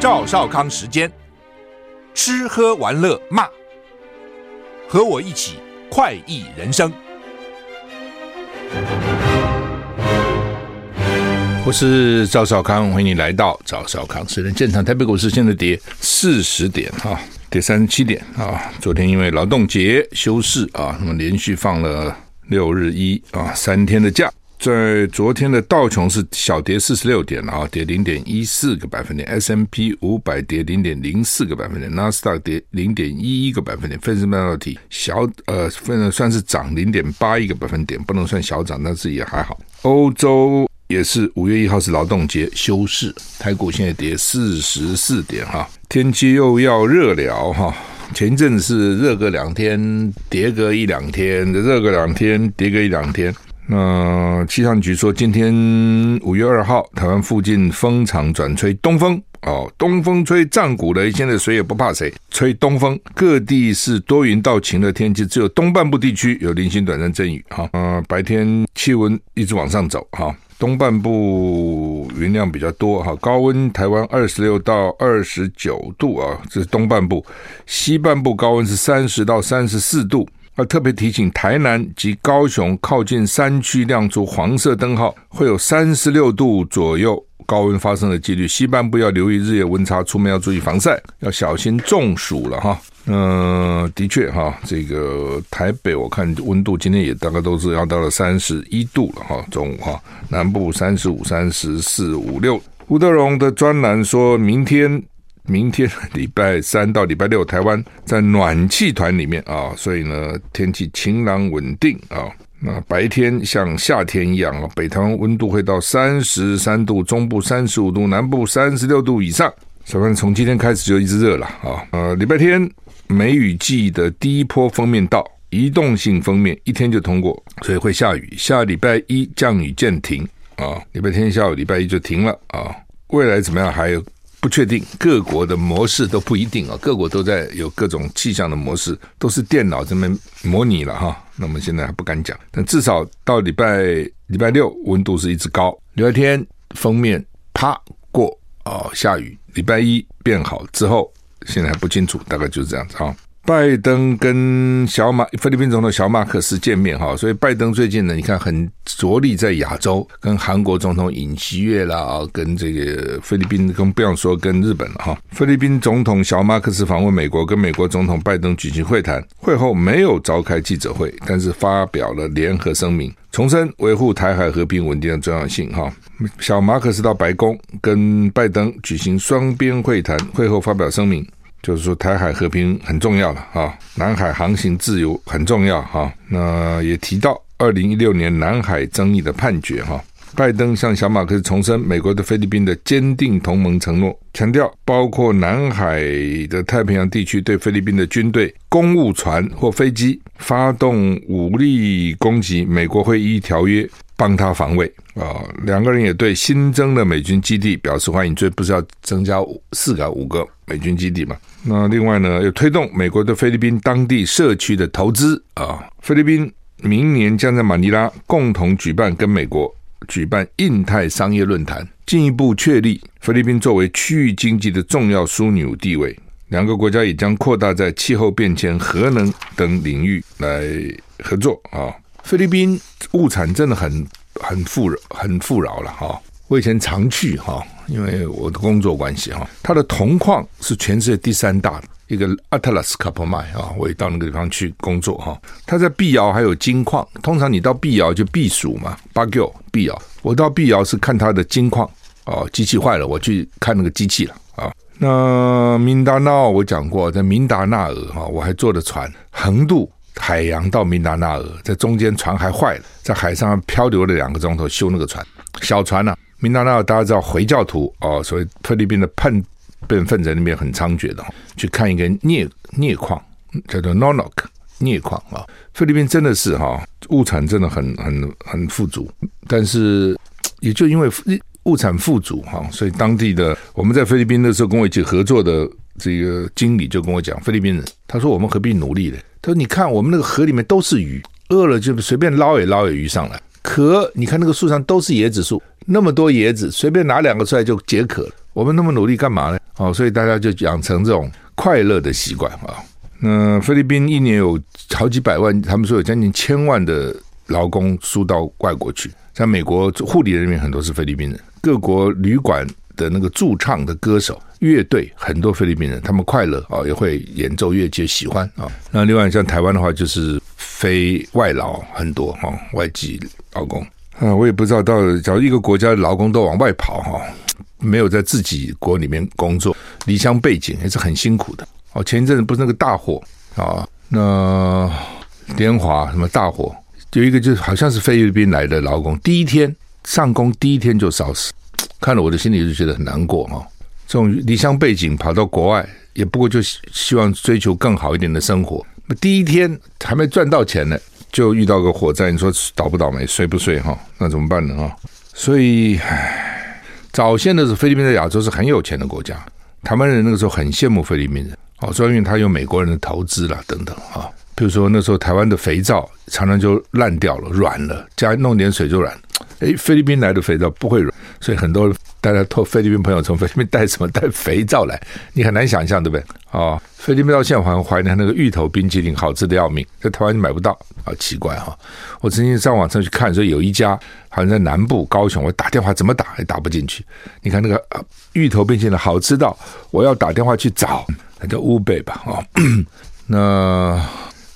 赵少康时间，吃喝玩乐骂，和我一起快意人生。我是赵少康，欢迎你来到赵少康时间现场。台北股市现在跌四十点哈，跌三十七点啊。昨天因为劳动节休市啊，那么连续放了六日一啊三天的假。在昨天的道琼是小跌四十六点啊，跌零点一四个百分点；S&P 五百跌零点零四个百分点；纳斯达克跌零点一一个百分点；分时半导体小呃，分算是涨零点八一个百分点，不能算小涨，但是也还好。欧洲也是五月一号是劳动节休市，台股现在跌四十四点哈，天气又要热了哈，前一阵子是热个两天，跌个一两天，热个两天，跌个一两天。那气象局说，今天五月二号，台湾附近风场转吹东风哦，东风吹战鼓擂，现在谁也不怕谁，吹东风，各地是多云到晴的天气，只有东半部地区有零星短暂阵雨哈。呃，白天气温一直往上走哈，东半部云量比较多哈，高温台湾二十六到二十九度啊，这是东半部，西半部高温是三十到三十四度。要特别提醒，台南及高雄靠近山区亮出黄色灯号，会有三十六度左右高温发生的几率。西半部要留意日夜温差，出门要注意防晒，要小心中暑了哈。嗯、的确哈，这个台北我看温度今天也大概都是要到了三十一度了哈，中午哈，南部三十五、三十四、五六。吴德荣的专栏说明天。明天礼拜三到礼拜六，台湾在暖气团里面啊，所以呢，天气晴朗稳定啊。那白天像夏天一样啊，北台湾温度会到三十三度，中部三十五度，南部三十六度以上。所以从今天开始就一直热了啊。呃，礼拜天梅雨季的第一波封面到，移动性封面一天就通过，所以会下雨。下礼拜一降雨渐停啊，礼拜天下午礼拜一就停了啊。未来怎么样还有？不确定，各国的模式都不一定啊，各国都在有各种气象的模式，都是电脑这边模拟了哈。那么现在还不敢讲，但至少到礼拜礼拜六温度是一直高，礼拜天封面啪过哦，下雨，礼拜一变好之后，现在还不清楚，大概就是这样子哈。拜登跟小马菲律宾总统小马可斯见面哈，所以拜登最近呢，你看很着力在亚洲，跟韩国总统尹锡悦啦，跟这个菲律宾更不用说跟日本了哈。菲律宾总统小马可斯访问美国，跟美国总统拜登举行会谈，会后没有召开记者会，但是发表了联合声明，重申维护台海和平稳定的重要性哈。小马可斯到白宫跟拜登举行双边会谈，会后发表声明。就是说，台海和平很重要了哈，南海航行自由很重要哈。那也提到二零一六年南海争议的判决哈。拜登向小马克思重申美国对菲律宾的坚定同盟承诺，强调包括南海的太平洋地区对菲律宾的军队、公务船或飞机发动武力攻击，美国会依条约帮他防卫啊。两个人也对新增的美军基地表示欢迎，这不是要增加四个五个美军基地嘛？那另外呢，又推动美国对菲律宾当地社区的投资啊。菲律宾明年将在马尼拉共同举办跟美国。举办印太商业论坛，进一步确立菲律宾作为区域经济的重要枢纽地位。两个国家也将扩大在气候变迁、核能等领域来合作啊。菲律宾物产真的很很富饶很富饶了哈。我以前常去哈，因为我的工作关系哈，它的铜矿是全世界第三大。一个 Atlas Copper Mine 啊，我也到那个地方去工作哈。它在碧瑶还有金矿，通常你到碧瑶就避暑嘛。Baguio 碧瑶，我到碧瑶是看它的金矿哦，机器坏了，我去看那个机器了啊。那明达纳我讲过，在明达纳尔哈，我还坐的船横渡海洋到明达纳尔，在中间船还坏了，在海上漂流了两个钟头修那个船，小船呢、明达纳大家知道回教徒哦，所以菲律宾的叛。变分在那边很猖獗的，去看一个镍镍矿，叫做 Nonok 镍矿啊。菲律宾真的是哈物产真的很很很富足，但是也就因为物产富足哈，所以当地的我们在菲律宾的时候跟我一起合作的这个经理就跟我讲，菲律宾人他说我们何必努力呢？他说你看我们那个河里面都是鱼，饿了就随便捞也捞也鱼上来。可你看那个树上都是椰子树，那么多椰子，随便拿两个出来就解渴了。我们那么努力干嘛呢？哦，所以大家就养成这种快乐的习惯啊。那菲律宾一年有好几百万，他们说有将近千万的劳工输到外国去，在美国护理人员很多是菲律宾人，各国旅馆的那个驻唱的歌手、乐队很多菲律宾人，他们快乐啊，也会演奏乐器，喜欢啊。那另外像台湾的话，就是非外劳很多哈，外籍劳工啊，我也不知道到假如一个国家的劳工都往外跑哈，没有在自己国里面工作，离乡背井也是很辛苦的。哦，前一阵子不是那个大火啊，那莲华什么大火，有一个就是好像是菲律宾来的劳工，第一天上工第一天就烧死，看了我的心里就觉得很难过哈。这种离乡背景跑到国外，也不过就希望追求更好一点的生活，第一天还没赚到钱呢，就遇到个火灾，你说倒不倒霉，睡不睡哈？那怎么办呢哈？所以，唉，早先的时候，菲律宾在亚洲是很有钱的国家，台湾人那个时候很羡慕菲律宾人。哦，所以因为他有美国人的投资啦，等等啊，比如说那时候台湾的肥皂常常就烂掉了、软了，加弄点水就软。诶，菲律宾来的肥皂不会软，所以很多大家托菲律宾朋友从菲律宾带什么带肥皂来，你很难想象，对不对？啊，菲律宾到现在还怀念那个芋头冰淇淋，好吃的要命，在台湾就买不到，好奇怪哈。我曾经上网上去看，说有一家好像在南部高雄，我打电话怎么打也打不进去。你看那个芋头冰淇淋好吃到我要打电话去找。那叫乌贝吧，哦，那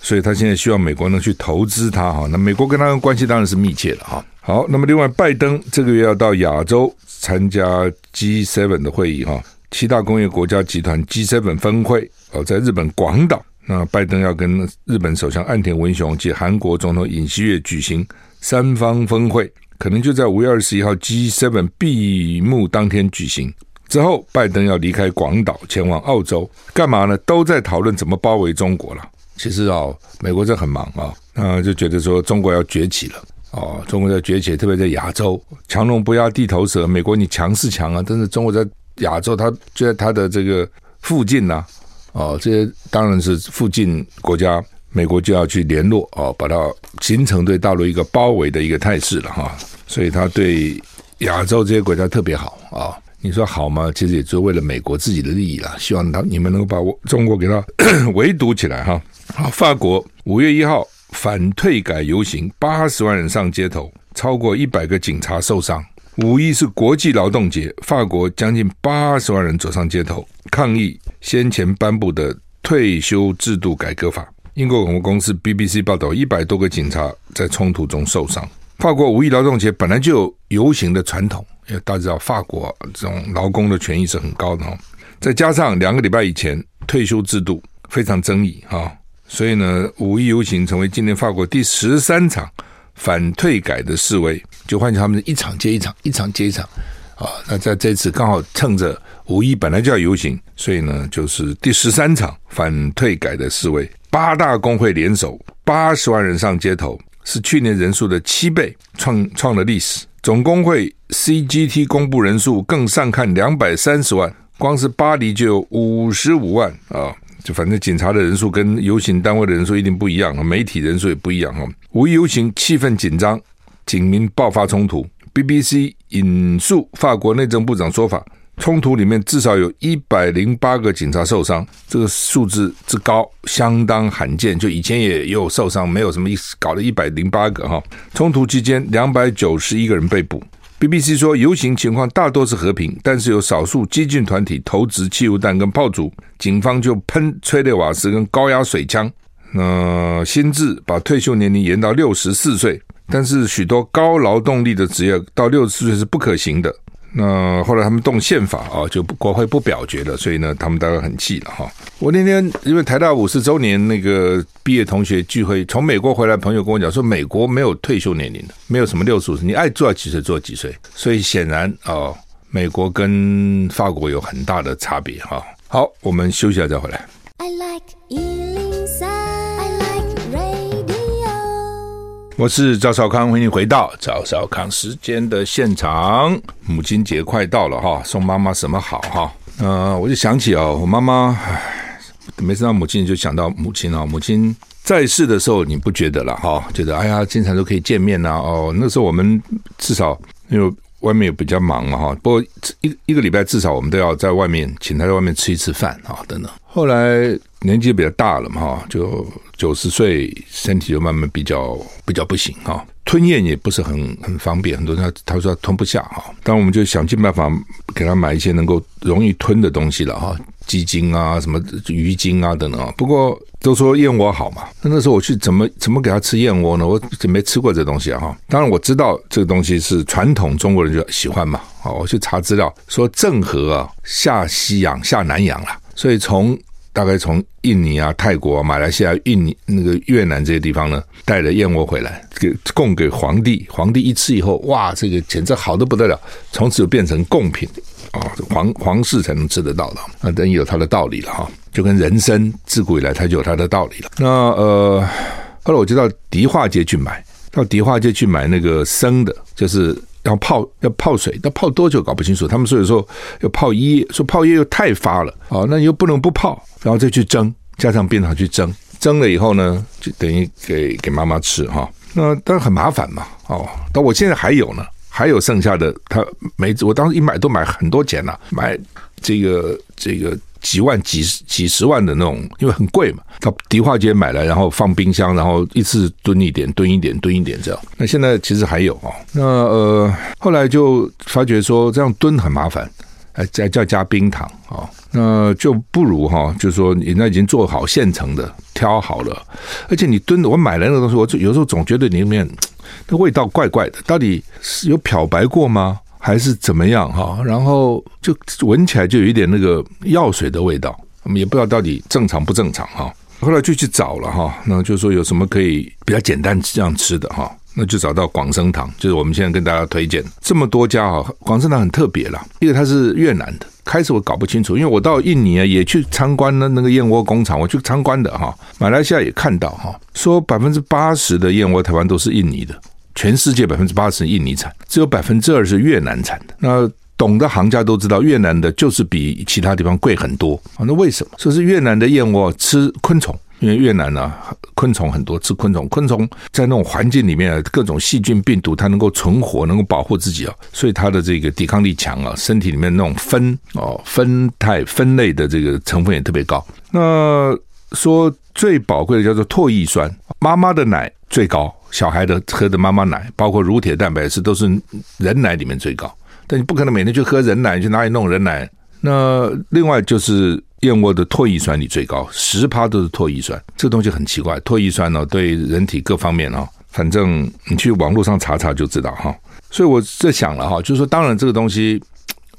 所以他现在希望美国能去投资他哈，那美国跟他的关系当然是密切了哈。好，那么另外拜登这个月要到亚洲参加 G7 的会议哈，七大工业国家集团 G7 峰会哦，在日本广岛，那拜登要跟日本首相岸田文雄及韩国总统尹锡悦举行三方峰会，可能就在五月二十一号 G7 闭幕当天举行。之后，拜登要离开广岛，前往澳洲，干嘛呢？都在讨论怎么包围中国了。其实哦，美国这很忙啊，那就觉得说中国要崛起了哦，中国在崛起，特别在亚洲，强龙不压地头蛇。美国你强是强啊，但是中国在亚洲，它就在它的这个附近呐，哦，这些当然是附近国家，美国就要去联络哦，把它形成对大陆一个包围的一个态势了哈。所以他对亚洲这些国家特别好啊。你说好吗？其实也是为了美国自己的利益啦，希望他你们能够把我中国给他 围堵起来哈。好，法国五月一号反退改游行，八十万人上街头，超过一百个警察受伤。五一是国际劳动节，法国将近八十万人走上街头抗议先前颁布的退休制度改革法。英国广播公司 BBC 报道，一百多个警察在冲突中受伤。法国五一劳动节本来就有游行的传统。因为大家知道，法国这种劳工的权益是很高的哈，再加上两个礼拜以前退休制度非常争议哈，所以呢，五一游行成为今年法国第十三场反退改的示威，就换成他们一场接一场，一场接一场啊。那在这次刚好趁着五一本来就要游行，所以呢，就是第十三场反退改的示威，八大工会联手，八十万人上街头，是去年人数的七倍，创创了历史。总工会 CGT 公布人数更上看两百三十万，光是巴黎就有五十五万啊！就反正警察的人数跟游行单位的人数一定不一样啊，媒体人数也不一样哈。五一游行气氛紧张，警民爆发冲突。BBC 引述法国内政部长说法。冲突里面至少有一百零八个警察受伤，这个数字之高相当罕见。就以前也有受伤，没有什么意思，搞了一百零八个哈。冲突期间，两百九十一个人被捕。BBC 说，游行情况大多是和平，但是有少数激进团体投掷汽油弹跟炮竹，警方就喷催泪瓦斯跟高压水枪。那新制把退休年龄延到六十四岁，但是许多高劳动力的职业到六十四岁是不可行的。那后来他们动宪法啊，就国会不表决了，所以呢，他们大概很气了哈。我那天因为台大五十周年那个毕业同学聚会，从美国回来朋友跟我讲说，美国没有退休年龄的，没有什么六十五岁，你爱做几岁做几岁。所以显然啊，美国跟法国有很大的差别哈。好，我们休息一下再回来。I like 我是赵少康，欢迎回到赵少康时间的现场。母亲节快到了哈，送妈妈什么好哈？呃，我就想起哦，我妈妈，唉，每次到母亲就想到母亲啊。母亲在世的时候，你不觉得了哈？觉得哎呀，经常都可以见面呐。哦，那时候我们至少因为外面也比较忙嘛哈。不过一一个礼拜至少我们都要在外面请他在外面吃一次饭啊等等。后来年纪比较大了嘛哈，就九十岁，身体就慢慢比较比较不行哈。吞咽也不是很很方便，很多人他他说吞不下哈。当然我们就想尽办法给他买一些能够容易吞的东西了哈。鸡精啊，什么鱼精啊等等啊，不过都说燕窝好嘛。那那时候我去怎么怎么给他吃燕窝呢？我没吃过这东西啊哈。当然我知道这个东西是传统中国人就喜欢嘛。好，我去查资料说郑和啊下西洋下南洋了，所以从大概从印尼啊、泰国、马来西亚、印尼那个越南这些地方呢，带了燕窝回来给供给皇帝。皇帝一吃以后，哇，这个简直好的不得了，从此就变成贡品。啊，皇皇室才能吃得到的，那等于有它的道理了哈，就跟人参自古以来它就有它的道理了。那呃，后来我就到迪化街去买，到迪化街去买那个生的，就是要泡要泡水，那泡多久搞不清楚。他们所以说要泡一夜，说泡一夜又太发了啊，那又不能不泡，然后再去蒸，加上冰糖去蒸，蒸了以后呢，就等于给给妈妈吃哈。那当然很麻烦嘛，哦，但我现在还有呢。还有剩下的，他没我当时一买都买很多钱了，买这个这个几万、几十几十万的那种，因为很贵嘛。到迪化街买来，然后放冰箱，然后一次蹲一点，蹲一点，蹲一点这样。那现在其实还有哦。那呃，后来就发觉说这样蹲很麻烦，哎，再再加冰糖啊，那就不如哈，就是说你那已经做好现成的，挑好了，而且你蹲的，我买来那个东西，我就有时候总觉得里面。那味道怪怪的，到底是有漂白过吗？还是怎么样哈？然后就闻起来就有一点那个药水的味道，我们也不知道到底正常不正常哈。后来就去找了哈，那就说有什么可以比较简单这样吃的哈。那就找到广生堂，就是我们现在跟大家推荐这么多家啊。广生堂很特别啦，因为它是越南的。开始我搞不清楚，因为我到印尼啊也去参观了那个燕窝工厂，我去参观的哈。马来西亚也看到哈，说百分之八十的燕窝台湾都是印尼的，全世界百分之八十印尼产，只有百分之二是越南产的。那懂的行家都知道，越南的就是比其他地方贵很多啊。那为什么？说是越南的燕窝吃昆虫。因为越南呢，昆虫很多，吃昆虫，昆虫在那种环境里面，各种细菌、病毒，它能够存活，能够保护自己啊，所以它的这个抵抗力强啊，身体里面那种酚哦酚酞酚类的这个成分也特别高。那说最宝贵的叫做唾液酸，妈妈的奶最高，小孩的喝的妈妈奶，包括乳铁蛋白质都是人奶里面最高。但你不可能每天去喝人奶，去哪里弄人奶？那另外就是。燕窝的唾液酸里最高，十趴都是唾液酸，这东西很奇怪。唾液酸呢，对人体各方面啊，反正你去网络上查查就知道哈。所以我在想了哈，就是说，当然这个东西，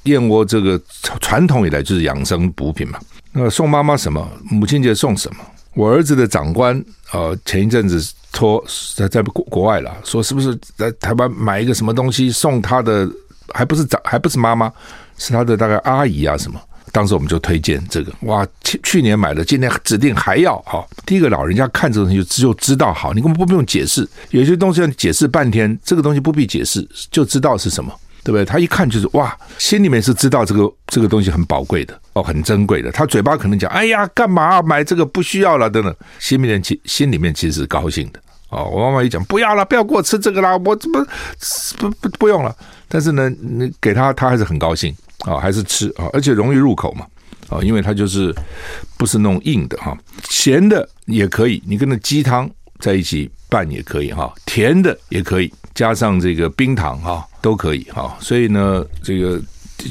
燕窝这个传统以来就是养生补品嘛。那送妈妈什么？母亲节送什么？我儿子的长官呃，前一阵子托在在国国外了，说是不是在台湾买一个什么东西送他的？还不是长，还不是妈妈，是他的大概阿姨啊什么。当时我们就推荐这个，哇，去去年买的，今年指定还要好。第一个老人家看这东西就就知道好，你根本不用解释，有些东西要解释半天，这个东西不必解释就知道是什么，对不对？他一看就是哇，心里面是知道这个这个东西很宝贵的哦，很珍贵的。他嘴巴可能讲，哎呀，干嘛买这个不需要了等等，心里面其心里面其实是高兴的哦。我妈妈一讲不要了，不要给我吃这个啦，我怎么不不不用了？但是呢，你给他，他还是很高兴。啊，还是吃啊，而且容易入口嘛，啊，因为它就是不是那种硬的哈，咸的也可以，你跟那鸡汤在一起拌也可以哈，甜的也可以，加上这个冰糖哈都可以哈，所以呢，这个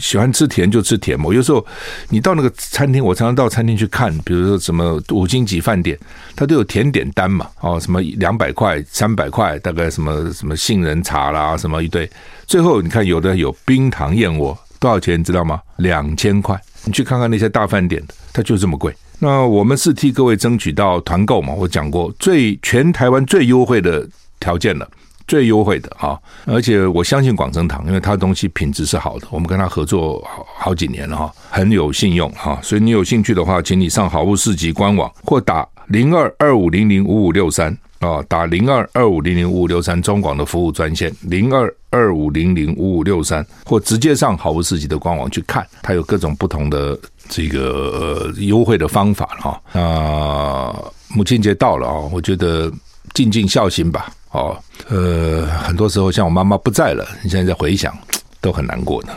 喜欢吃甜就吃甜嘛。有时候你到那个餐厅，我常常到餐厅去看，比如说什么五星级饭店，它都有甜点单嘛，哦，什么两百块、三百块，大概什么什么杏仁茶啦，什么一堆，最后你看有的有冰糖燕窝。多少钱你知道吗？两千块。你去看看那些大饭店的，它就这么贵。那我们是替各位争取到团购嘛？我讲过，最全台湾最优惠的条件了，最优惠的啊！而且我相信广生堂，因为它的东西品质是好的，我们跟他合作好好几年了哈，很有信用哈。所以你有兴趣的话，请你上好物市集官网或打零二二五零零五五六三。啊，打零二二五零零五五六三中广的服务专线零二二五零零五五六三，或直接上好物市集的官网去看，它有各种不同的这个呃优惠的方法哈。那、母亲节到了啊，我觉得尽尽孝心吧。哦，呃，很多时候像我妈妈不在了，你现在在回想，都很难过呢。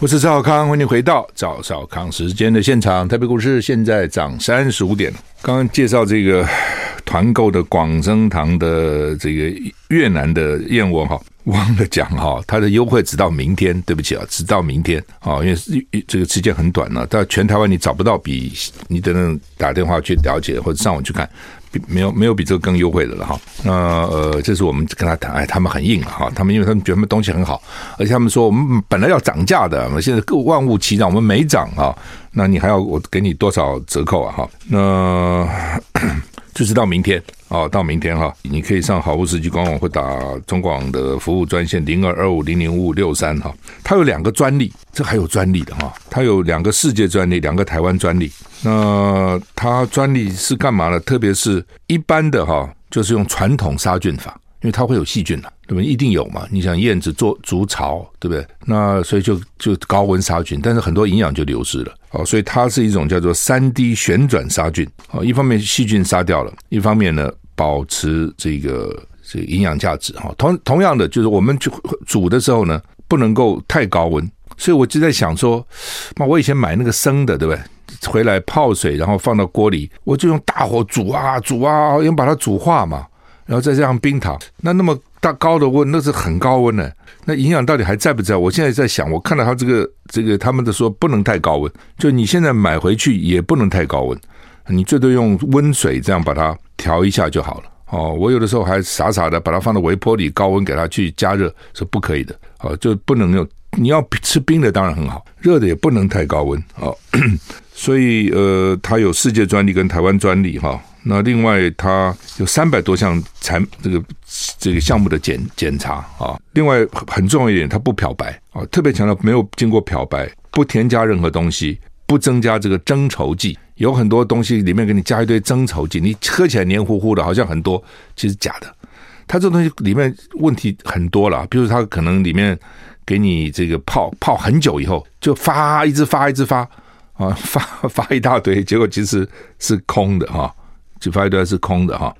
我是赵小康，欢迎回到赵少康时间的现场。台北股市现在涨三十五点。刚刚介绍这个团购的广生堂的这个越南的燕窝哈，忘了讲哈，它的优惠直到明天。对不起啊，直到明天啊，因为这个时间很短了。到全台湾你找不到比你等等打电话去了解或者上网去看。没有没有比这个更优惠的了哈，那呃，这是我们跟他谈，哎，他们很硬哈，他们因为他们觉得他们东西很好，而且他们说我们本来要涨价的，我们现在各万物齐涨，我们没涨啊，那你还要我给你多少折扣啊哈？那就是到明天哦，到明天哈，你可以上好物世纪官网或打中广的服务专线零二二五零零五五六三哈，它有两个专利，这还有专利的哈，它有两个世界专利，两个台湾专利。那它专利是干嘛呢？特别是一般的哈，就是用传统杀菌法，因为它会有细菌的，对不？一定有嘛。你想燕子做筑巢，对不对？那所以就就高温杀菌，但是很多营养就流失了。哦，所以它是一种叫做三 D 旋转杀菌。哦，一方面细菌杀掉了，一方面呢保持这个这个营养价值。哈，同同样的就是我们去煮的时候呢，不能够太高温。所以我就在想说，那我以前买那个生的，对不对？回来泡水，然后放到锅里，我就用大火煮啊煮啊，要把它煮化嘛，然后再加上冰糖。那那么大高的温，那是很高温的。那营养到底还在不在？我现在在想，我看到他这个这个他们的说不能太高温，就你现在买回去也不能太高温，你最多用温水这样把它调一下就好了。哦，我有的时候还傻傻的把它放到微波里，高温给它去加热是不可以的。哦，就不能用。你要吃冰的当然很好，热的也不能太高温哦。所以呃，它有世界专利跟台湾专利哈。那另外它有三百多项产这个这个项目的检检查啊。另外很重要一点，它不漂白啊，特别强调没有经过漂白，不添加任何东西，不增加这个增稠剂。有很多东西里面给你加一堆增稠剂，你喝起来黏糊糊的，好像很多，其实假的。它这东西里面问题很多了，比如它可能里面。给你这个泡泡很久以后，就发一直发一直发啊，发发一大堆，结果其实是空的哈，就发一堆是空的哈。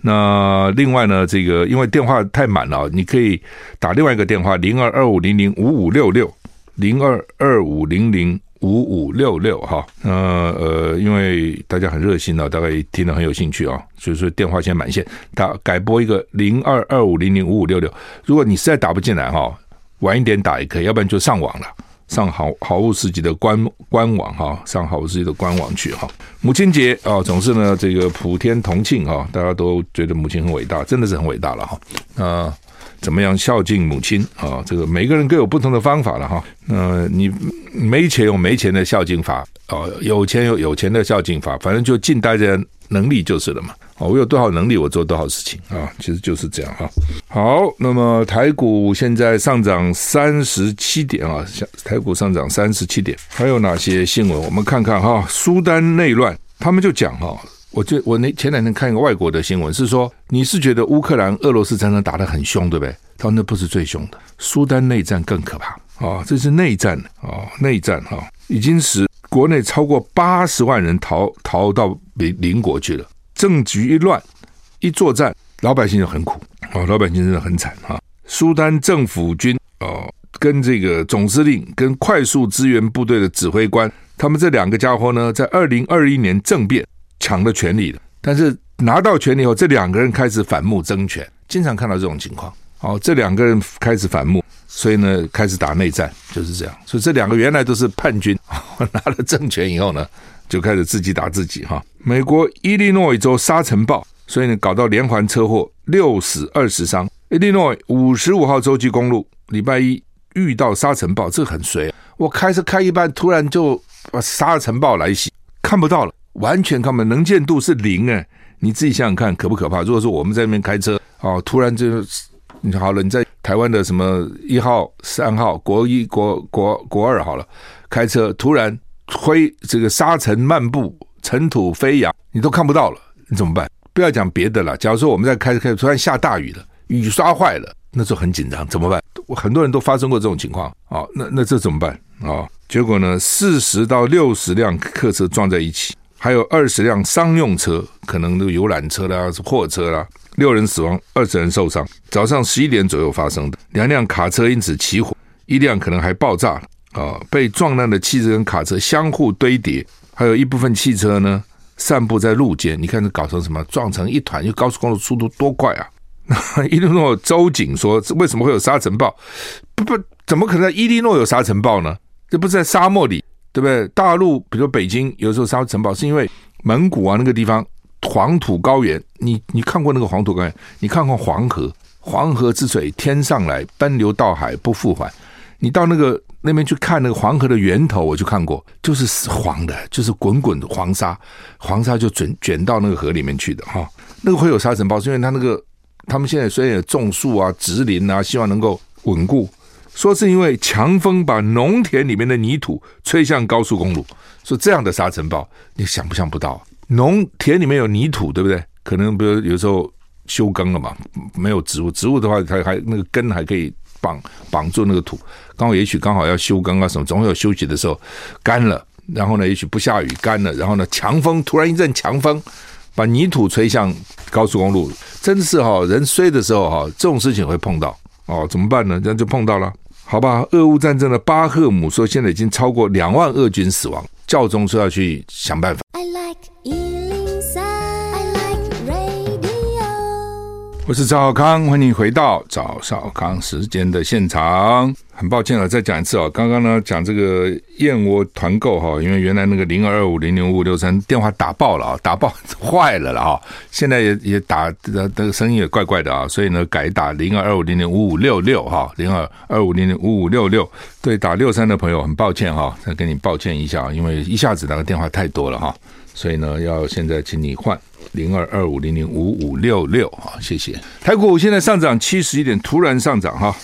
那另外呢，这个因为电话太满了，你可以打另外一个电话零二二五零零五五六六零二二五零零五五六六哈。那呃，因为大家很热心啊，大概听得很有兴趣啊，所以说电话先满线，打改拨一个零二二五零零五五六六。如果你实在打不进来哈。晚一点打也可以，要不然就上网了，上好好物市集的官官网哈，上好物市集的官网去哈。母亲节啊，总是呢这个普天同庆哈，大家都觉得母亲很伟大，真的是很伟大了哈。那怎么样孝敬母亲啊？这个每个人各有不同的方法了哈。那你没钱有没钱的孝敬法啊，有钱有有钱的孝敬法，反正就尽大家能力就是了嘛。哦，我有多少能力，我做多少事情啊，其实就是这样哈。好，那么台股现在上涨三十七点啊，台股上涨三十七点，还有哪些新闻？我们看看哈。苏丹内乱，他们就讲哈，我就我那前两天看一个外国的新闻，是说你是觉得乌克兰俄罗斯战争打得很凶，对不对？他说那不是最凶的，苏丹内战更可怕啊，这是内战啊，内战哈，已经使国内超过八十万人逃逃到邻邻国去了。政局一乱，一作战，老百姓就很苦啊！老百姓真的很惨哈。苏丹政府军哦，跟这个总司令、跟快速支援部队的指挥官，他们这两个家伙呢，在二零二一年政变抢了权力了，但是拿到权力后，这两个人开始反目争权，经常看到这种情况。哦，这两个人开始反目，所以呢，开始打内战，就是这样。所以这两个原来都是叛军，拿了政权以后呢，就开始自己打自己哈。美国伊利诺伊州沙尘暴，所以呢搞到连环车祸，六死二十伤。伊利诺伊五十五号州际公路礼拜一遇到沙尘暴，这很衰。我开车开一半，突然就沙尘暴来袭，看不到了，完全看不，能见度是零哎。你自己想想看，可不可怕？如果说我们在那边开车哦，突然就你好了，你在台湾的什么一号、三号、国一、国国国二好了，开车突然。灰这个沙尘漫步，尘土飞扬，你都看不到了，你怎么办？不要讲别的了。假如说我们在开开，突然下大雨了，雨刷坏了，那就很紧张，怎么办？很多人都发生过这种情况啊、那那这怎么办啊、结果呢，四十到六十辆客车撞在一起，还有二十辆商用车，可能都游览车啦、货车啦，六人死亡，二十人受伤。早上十一点左右发生的，两辆卡车因此起火，一辆可能还爆炸了啊！被撞烂的汽车跟卡车相互堆叠，还有一部分汽车呢散布在路肩。你看这搞成什么？撞成一团，因为高速公路速度多快啊！伊利诺州警说：“为什么会有沙尘暴？不不，怎么可能在伊利诺有沙尘暴呢？这不是在沙漠里，对不对？大陆比如北京有时候沙尘暴，是因为蒙古啊那个地方黄土高原。你你看过那个黄土高原？你看过黄河？黄河之水天上来，奔流到海不复还。你到那个那边去看那个黄河的源头，我就看过，就是黄的，就是滚滚的黄沙，黄沙就卷卷到那个河里面去的哈。那个会有沙尘暴，是因为它那个。”他们现在虽然有种树啊、植林啊，希望能够稳固，说是因为强风把农田里面的泥土吹向高速公路，说这样的沙尘暴，你想不想不到？农田里面有泥土，对不对？可能比如有时候休耕了嘛，没有植物，植物的话，它还那个根还可以绑绑住那个土，刚好也许刚好要休耕啊什么，总有休息的时候，干了，然后呢，也许不下雨，干了，然后呢，强风突然一阵强风。把泥土吹向高速公路，真是哈，人衰的时候哈，这种事情会碰到哦，怎么办呢？这样就碰到了，好吧？俄乌战争的巴赫姆说，现在已经超过两万俄军死亡，教宗说要去想办法。I like 我是赵少康，欢迎回到赵少康时间的现场。很抱歉啊，再讲一次啊，刚刚呢讲这个燕窝团购哈，因为原来那个零二二五零零五五六三电话打爆了啊，打爆坏了了哈，现在也也打的这个声音也怪怪的啊，所以呢改打零二二五零零五五六六哈，零二二五零零五五六六。对打六三的朋友很抱歉哈，再跟你抱歉一下，因为一下子那个电话太多了哈，所以呢要现在请你换。零二二五零零五五六六，好，谢谢。台股现在上涨七十一点，突然上涨哈。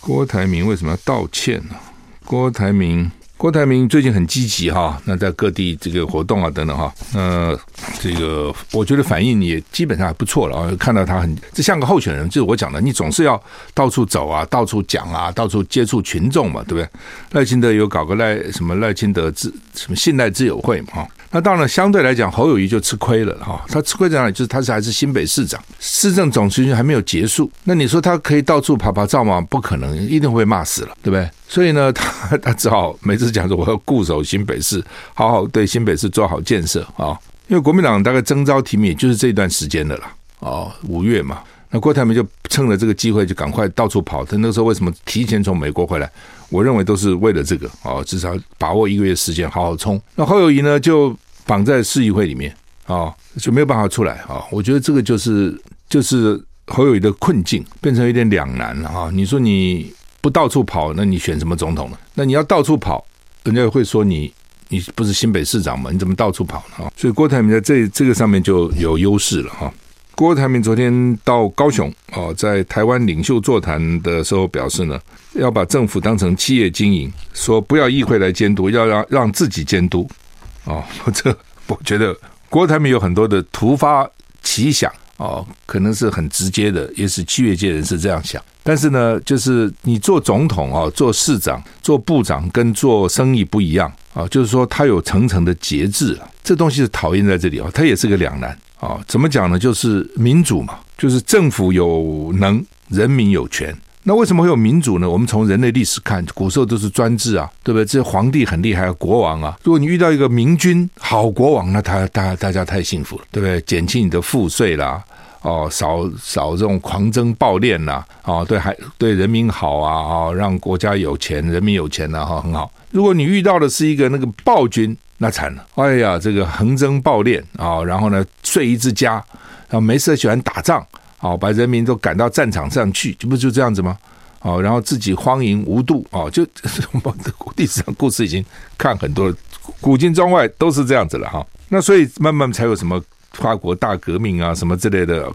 郭台铭为什么要道歉呢？郭台铭，郭台铭最近很积极哈，那在各地这个活动啊等等哈，那这个我觉得反应也基本上还不错了啊。看到他很，这像个候选人，就是我讲的，你总是要到处走啊，到处讲啊，到处接触群众嘛，对不对？赖清德有搞个赖什么赖清德自什么信赖之友会嘛哈。那当然，相对来讲，侯友谊就吃亏了哈。他吃亏在哪里？就是他是还是新北市长，市政总辞还没有结束。那你说他可以到处跑跑照吗？不可能，一定会骂死了，对不对？所以呢，他 他只好每次讲说我要固守新北市，好好对新北市做好建设啊。因为国民党大概征召提名也就是这段时间的了哦，五月嘛。那郭台铭就趁了这个机会，就赶快到处跑。他那个时候为什么提前从美国回来？我认为都是为了这个哦，至少把握一个月时间好好冲。那侯友谊呢，就绑在市议会里面啊，就没有办法出来啊。我觉得这个就是就是侯友谊的困境，变成有点两难了啊。你说你不到处跑，那你选什么总统呢？那你要到处跑，人家会说你你不是新北市长吗？你怎么到处跑呢？所以郭台铭在这这个上面就有优势了哈。郭台铭昨天到高雄哦，在台湾领袖座谈的时候表示呢，要把政府当成企业经营，说不要议会来监督，要让让自己监督。哦，这我觉得郭台铭有很多的突发奇想哦，可能是很直接的，也是企业界人士这样想。但是呢，就是你做总统哦，做市长、做部长，跟做生意不一样啊，就是说他有层层的节制，这东西是讨厌在这里啊，他也是个两难。啊，怎么讲呢？就是民主嘛，就是政府有能，人民有权。那为什么会有民主呢？我们从人类历史看，古时候都是专制啊，对不对？这皇帝很厉害，国王啊。如果你遇到一个明君、好国王，那他大大家太幸福了，对不对？减轻你的赋税啦，哦，少少这种狂征暴敛呐，哦，对，还对人民好啊，哦，让国家有钱，人民有钱呐，哈，很好。如果你遇到的是一个那个暴君。那惨了！哎呀，这个横征暴敛啊，然后呢，睡一直加，然后没事喜欢打仗，啊，把人民都赶到战场上去，这不就这样子吗？啊，然后自己荒淫无度啊，就 我们历史上故事已经看很多了，古今中外都是这样子了哈。那所以慢慢才有什么跨国大革命啊，什么之类的，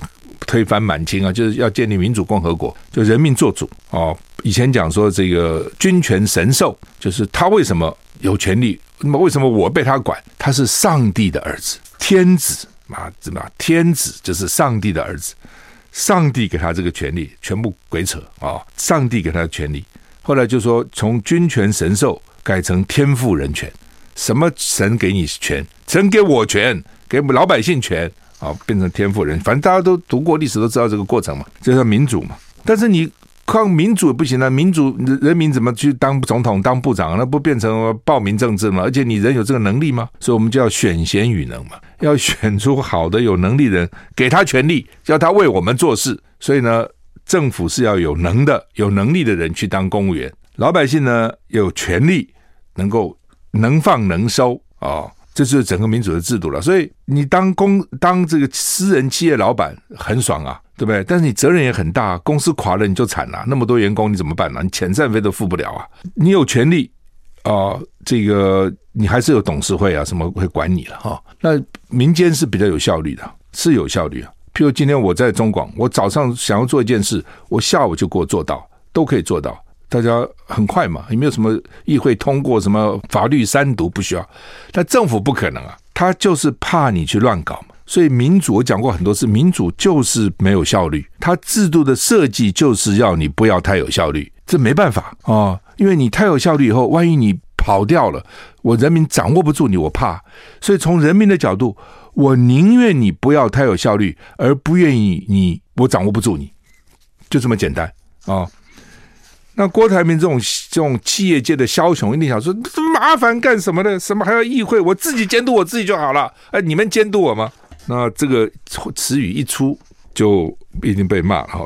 推翻满清啊，就是要建立民主共和国，就人民做主哦。以前讲说这个君权神授，就是他为什么有权利？那么为什么我被他管？他是上帝的儿子，天子嘛？怎么？天子就是上帝的儿子，上帝给他这个权利，全部鬼扯啊！上帝给他的权利，后来就说从君权神授改成天赋人权，什么神给你权？神给我权，给我们老百姓权，啊，变成天赋人。反正大家都读过历史，都知道这个过程嘛，这叫民主嘛。但是你靠民主也不行啊，民主人民怎么去当总统、当部长？那不变成暴民政治吗？而且你人有这个能力吗？所以我们就要选贤与能嘛，要选出好的有能力的人，给他权力，叫他为我们做事。所以呢，政府是要有能的、有能力的人去当公务员。老百姓呢，有权利能够能放能收啊、哦，这是整个民主的制度了。所以你当公当这个私人企业老板很爽啊，对不对？但是你责任也很大，公司垮了你就惨了，那么多员工你怎么办呢？你遣散费都付不了啊！你有权利啊、这个你还是有董事会啊，什么会管你了哈、那民间是比较有效率的，是有效率啊。譬如今天我在中广，我早上想要做一件事，我下午就给我做到，都可以做到。大家很快嘛，也没有什么议会通过什么法律三读不需要，但政府不可能啊，他就是怕你去乱搞嘛。所以民主我讲过很多次，民主就是没有效率，它制度的设计就是要你不要太有效率，这没办法啊、哦，因为你太有效率以后，万一你跑掉了，我人民掌握不住你，我怕。所以从人民的角度，我宁愿你不要太有效率，而不愿意你我掌握不住你，就这么简单啊。哦那郭台铭这种这种企业界的枭雄，一定想说：麻烦干什么呢？什么还要议会？我自己监督我自己就好了。哎，你们监督我吗？那这个词语一出，就一定被骂了。哈，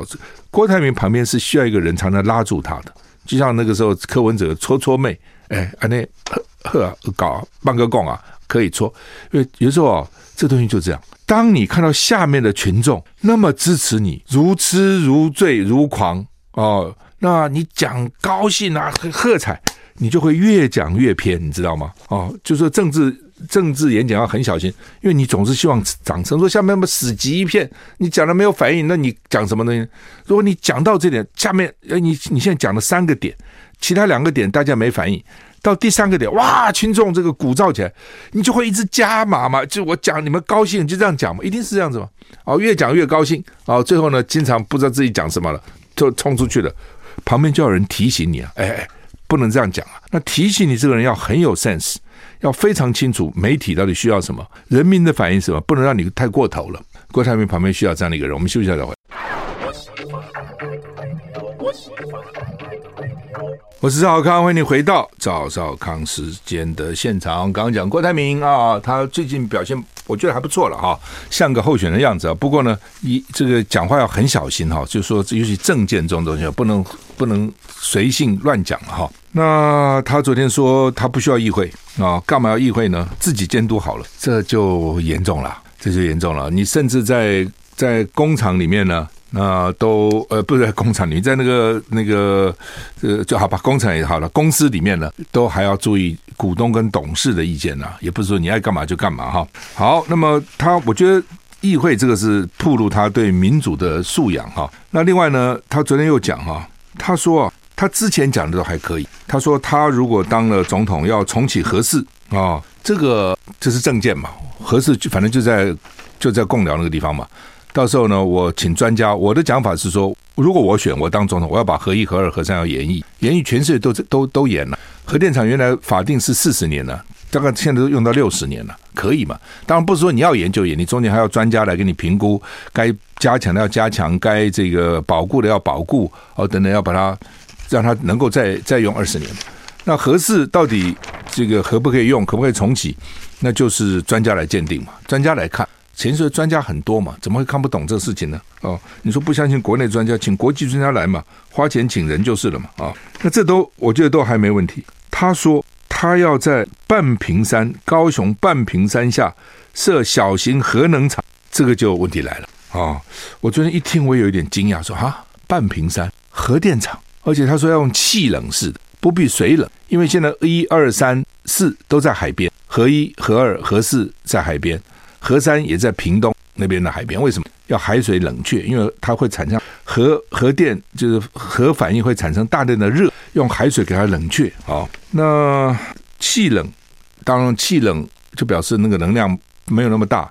郭台铭旁边是需要一个人才能拉住他的，就像那个时候柯文哲搓搓妹，哎，啊那呵呵搞半个贡啊，可以搓。因为有时候啊，这东西就这样。当你看到下面的群众那么支持你，如痴如醉如狂哦。那你讲高兴啊，喝彩，你就会越讲越偏，你知道吗？哦，就说政治政治演讲要很小心，因为你总是希望掌声，说下面那么死寂一片，你讲了没有反应，那你讲什么东西？如果你讲到这点，下面呃，你你现在讲了三个点，其他两个点大家没反应，到第三个点，哇，群众这个鼓噪起来，你就会一直加码嘛，就我讲你们高兴，就这样讲嘛，一定是这样子嘛。哦，越讲越高兴，哦，最后呢，经常不知道自己讲什么了，就冲出去了。旁边就有人提醒你啊，哎哎，不能这样讲啊！那提醒你这个人要很有 sense，要非常清楚媒体到底需要什么，人民的反应是什么，不能让你太过头了。郭台铭旁边需要这样的一个人，我们休息一下再回。我是赵少康，欢迎你回到赵少康时间的现场。刚刚讲郭台铭啊，他最近表现我觉得还不错了哈，像个候选的样子啊。不过呢，一这个讲话要很小心哈，就是说尤其政见这种东西不能不能随性乱讲哈。那他昨天说他不需要议会啊，干嘛要议会呢？自己监督好了，这就严重了，这就严重了。你甚至在在工厂里面呢。那都呃不是工厂里，在那个那个呃就好吧，工厂也好了，公司里面呢都还要注意股东跟董事的意见呐，也不是说你爱干嘛就干嘛哈。好，那么他我觉得议会这个是暴露他对民主的素养哈。那另外呢，他昨天又讲哈，他说啊，他之前讲的都还可以，他说他如果当了总统要重启核四啊，这个这是政见嘛，核四就反正就在就在贡寮那个地方嘛。到时候呢，我请专家。我的讲法是说，如果我选我当总统，我要把核一、核二、核三要延役，延役全世界都都都延了。核电厂原来法定是四十年了，大概现在都用到六十年了，可以嘛？当然不是说你要延就延，你中间还要专家来给你评估，该加强的要加强，该这个保固的要保固，哦等等，要把它让它能够再再用二十年。那核四到底这个可不可以用，可不可以重启？那就是专家来鉴定嘛，专家来看。前说专家很多嘛，怎么会看不懂这事情呢？哦，你说不相信国内专家，请国际专家来嘛，花钱请人就是了嘛。啊、哦，那这都我觉得都还没问题。他说他要在半屏山，高雄半屏山下设小型核能厂，这个就问题来了啊、哦！我昨天一听，我有一点惊讶，说啊，半屏山核电厂，而且他说要用气冷式的，不必水冷，因为现在一二三四都在海边，核一、核二、核四在海边。核三也在屏东那边的海边，为什么要海水冷却？因为它会产生核核电，就是核反应会产生大量的热，用海水给它冷却。好，那气冷，当然气冷就表示那个能量没有那么大，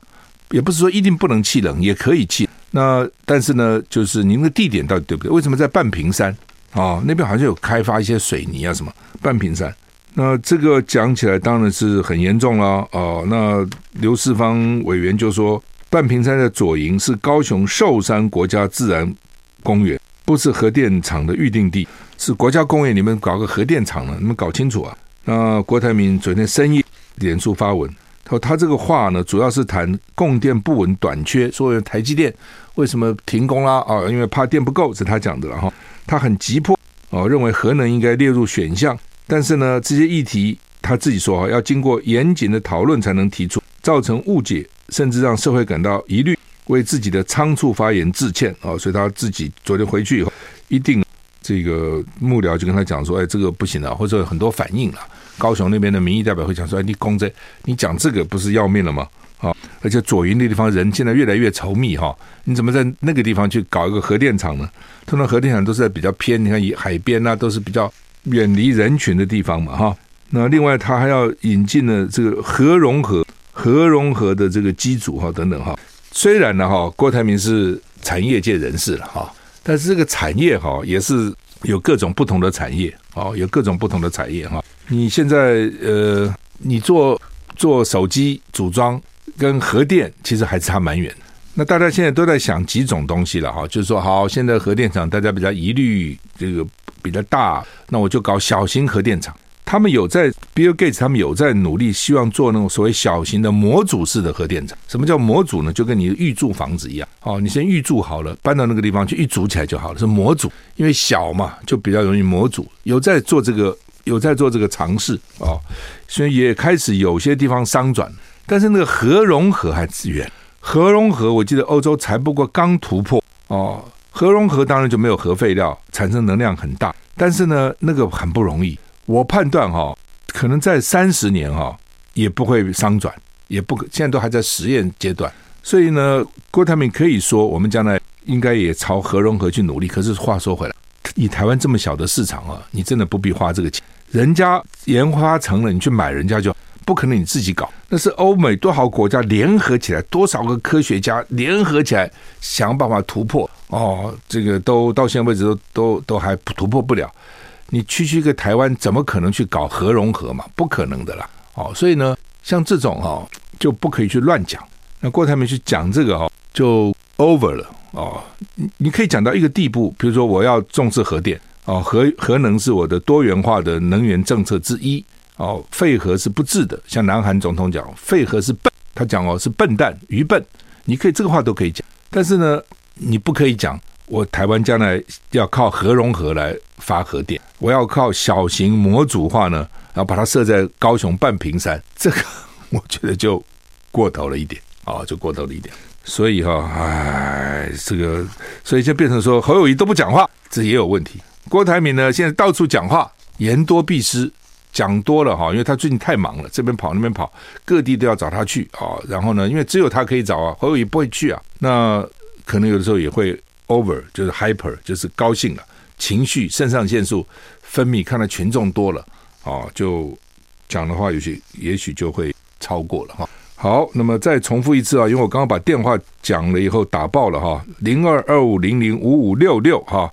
也不是说一定不能气冷，也可以气。那但是呢，就是您的地点到底对不对？为什么在半屏山啊？那边好像有开发一些水泥啊什么半屏山？那这个讲起来当然是很严重了哦。那刘世芳委员就说，半屏山的左营是高雄寿山国家自然公园，不是核电厂的预定地，是国家公园，你们搞个核电厂呢？你们搞清楚啊！那郭台铭昨天深夜脸书发文，他说他这个话呢，主要是谈供电不稳、短缺，说台积电为什么停工啦？啊，因为怕电不够，是他讲的了哈。他很急迫哦，认为核能应该列入选项。但是呢，这些议题他自己说啊，要经过严谨的讨论才能提出，造成误解，甚至让社会感到疑虑，为自己的仓促发言致歉啊。所以他自己昨天回去以后，一定这个幕僚就跟他讲说，哎，这个不行了，或者很多反应了。高雄那边的民意代表会讲说，哎，你公这，你讲这个不是要命了吗？啊，而且左营那地方人现在越来越稠密哈，你怎么在那个地方去搞一个核电厂呢？通常核电厂都是在比较偏，你看以海边啊，都是比较。远离人群的地方嘛，哈。那另外，他还要引进了这个核融合、核融合的这个机组哈等等哈。虽然呢哈，郭台铭是产业界人士了哈，但是这个产业哈也是有各种不同的产业哦，有各种不同的产业哈。你现在呃，你做做手机组装跟核电其实还差蛮远。那大家现在都在想几种东西了哈，就是说好，现在核电厂大家比较疑虑这个。比较大，那我就搞小型核电厂。他们有在 Bill Gates，他们有在努力，希望做那种所谓小型的模组式的核电厂。什么叫模组呢？就跟你预住房子一样。哦，你先预住好了，搬到那个地方去，一组起来就好了。是模组，因为小嘛，就比较容易模组。有在做这个，有在做这个尝试哦，所以也开始有些地方商转。但是那个核融合还资源，核融合我记得欧洲才不过刚突破哦。核融合当然就没有核废料，产生能量很大，但是呢，那个很不容易。我判断哈，可能在三十年哈也不会商转，也不可，现在都还在实验阶段。所以呢，郭台铭可以说，我们将来应该也朝核融合去努力。可是话说回来，以台湾这么小的市场啊，你真的不必花这个钱，人家研发成了，你去买人家就。不可能你自己搞，那是欧美多少国家联合起来，多少个科学家联合起来想办法突破哦，这个都到现在为止都都都还突破不了。你区区一个台湾，怎么可能去搞核融合嘛？不可能的啦！哦，所以呢，像这种哈、哦、就不可以去乱讲。那郭台铭去讲这个哈、哦、就 over 了哦。你你可以讲到一个地步，比如说我要重视核电哦，核核能是我的多元化的能源政策之一。哦，废核是不治的，像南韩总统讲，废核是笨，他讲哦是笨蛋、愚笨，你可以这个话都可以讲，但是呢，你不可以讲我台湾将来要靠核融合来发核电，我要靠小型模组化呢，然后把它设在高雄半屏山，这个我觉得就过头了一点，哦，就过头了一点，所以哈、哦，哎，这个，所以就变成说侯友谊都不讲话，这也有问题。郭台铭呢，现在到处讲话，言多必失。讲多了哈，因为他最近太忙了，这边跑那边跑，各地都要找他去啊。然后呢，因为只有他可以找啊，侯友宜不会去啊。那可能有的时候也会 over，就是 hyper，就是高兴了，情绪肾上腺素分泌，看到群众多了啊，就讲的话有些也许就会超过了哈。好，那么再重复一次啊，因为我刚刚把电话讲了以后打爆了哈，零二二五零零五五六六哈，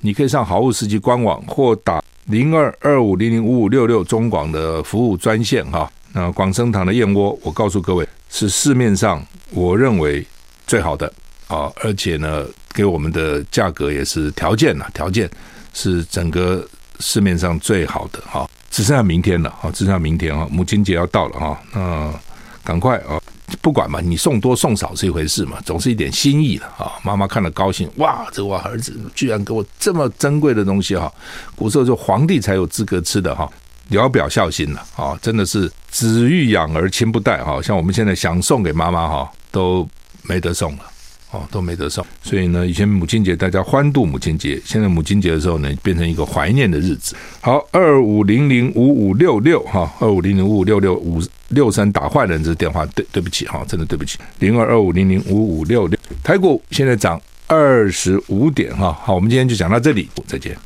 你可以上好物世纪官网或打。零二二五零零五五六六中广的服务专线哈，那广生堂的燕窝，我告诉各位是市面上我认为最好的。啊，而且呢，给我们的价格也是条件呐，条件是整个市面上最好的哈，只剩下明天了哈，只剩下明天啊，母亲节要到了哈，那赶快啊！不管嘛，你送多送少是一回事嘛，总是一点心意了啊！妈妈看了高兴，哇，这我儿子居然给我这么珍贵的东西哈！古时候就皇帝才有资格吃的哈，聊表孝心了啊！真的是子欲养而亲不待哈，像我们现在想送给妈妈哈，都没得送了。哦，都没得送，所以呢，以前母亲节大家欢度母亲节，现在母亲节的时候呢，变成一个怀念的日子。好，二五零零五五六六哈，二五零零五五六六五六三打坏人这电话，对对不起哈，真的对不起，零二二五零零五五六六，台股现在涨二十五点哈，好，我们今天就讲到这里，再见。